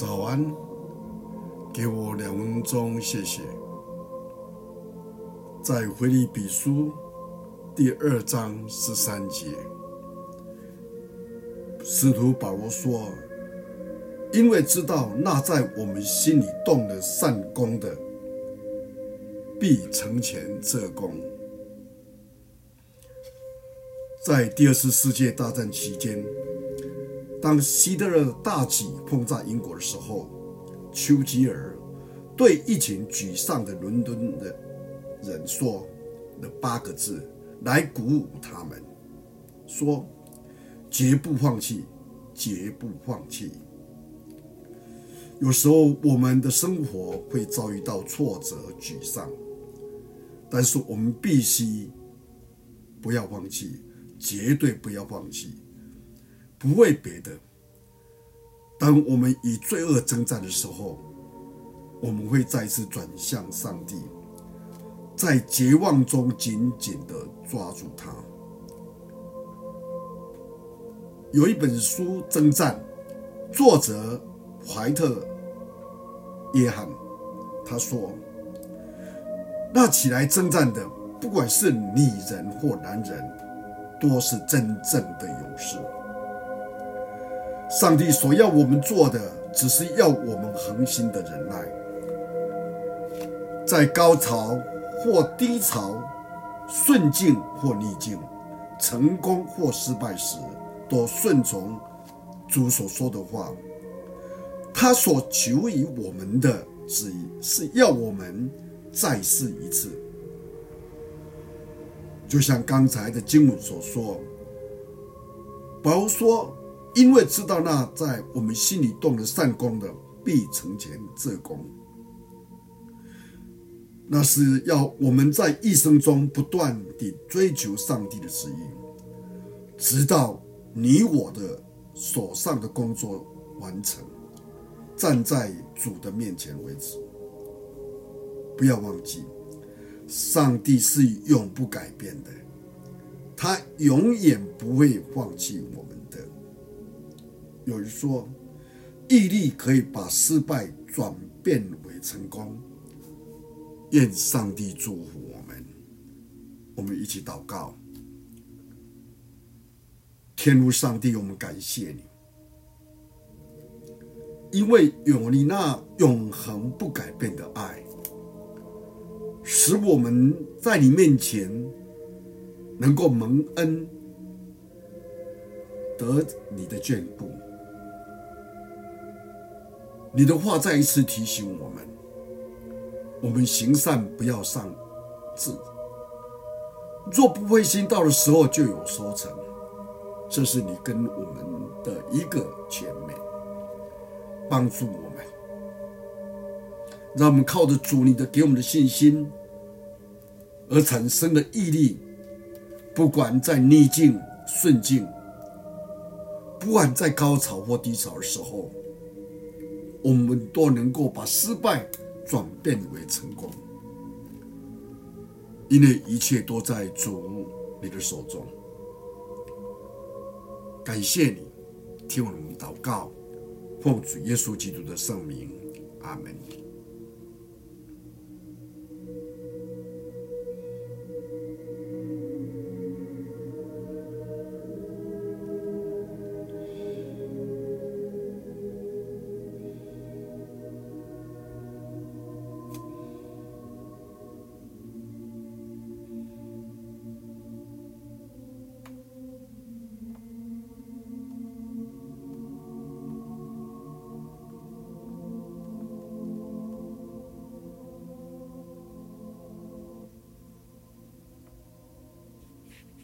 早安，给我两分钟，谢谢。在腓立比书第二章十三节，使徒保罗说：“因为知道那在我们心里动了善工的，必成全这工。”在第二次世界大战期间，当希特勒大举轰炸英国的时候，丘吉尔对一群沮丧的伦敦的人说了八个字来鼓舞他们：说，绝不放弃，绝不放弃。有时候我们的生活会遭遇到挫折、沮丧，但是我们必须不要放弃。绝对不要放弃，不为别的。当我们与罪恶征战的时候，我们会再次转向上帝，在绝望中紧紧的抓住他。有一本书《征战》，作者怀特约翰，他说：“那起来征战的，不管是女人或男人。”都是真正的勇士。上帝所要我们做的，只是要我们恒心的忍耐，在高潮或低潮、顺境或逆境、成功或失败时，都顺从主所说的话。他所求于我们的旨意，是要我们再试一次。就像刚才的经文所说，保罗说：“因为知道那在我们心里动了善工的，必成全这工。”那是要我们在一生中不断地追求上帝的旨意，直到你我的手上的工作完成，站在主的面前为止。不要忘记。上帝是永不改变的，他永远不会放弃我们的。有人说，毅力可以把失败转变为成功。愿上帝祝福我们。我们一起祷告。天父上帝，我们感谢你，因为有你那永恒不改变的爱。使我们在你面前能够蒙恩，得你的眷顾。你的话再一次提醒我们：我们行善不要丧志，若不灰心，到的时候就有收成。这是你跟我们的一个前面，帮助我们，让我们靠着主你的给我们的信心。而产生的毅力，不管在逆境顺境，不管在高潮或低潮的时候，我们都能够把失败转变为成功，因为一切都在主你的手中。感谢你，听我们祷告，奉主耶稣基督的圣名，阿门。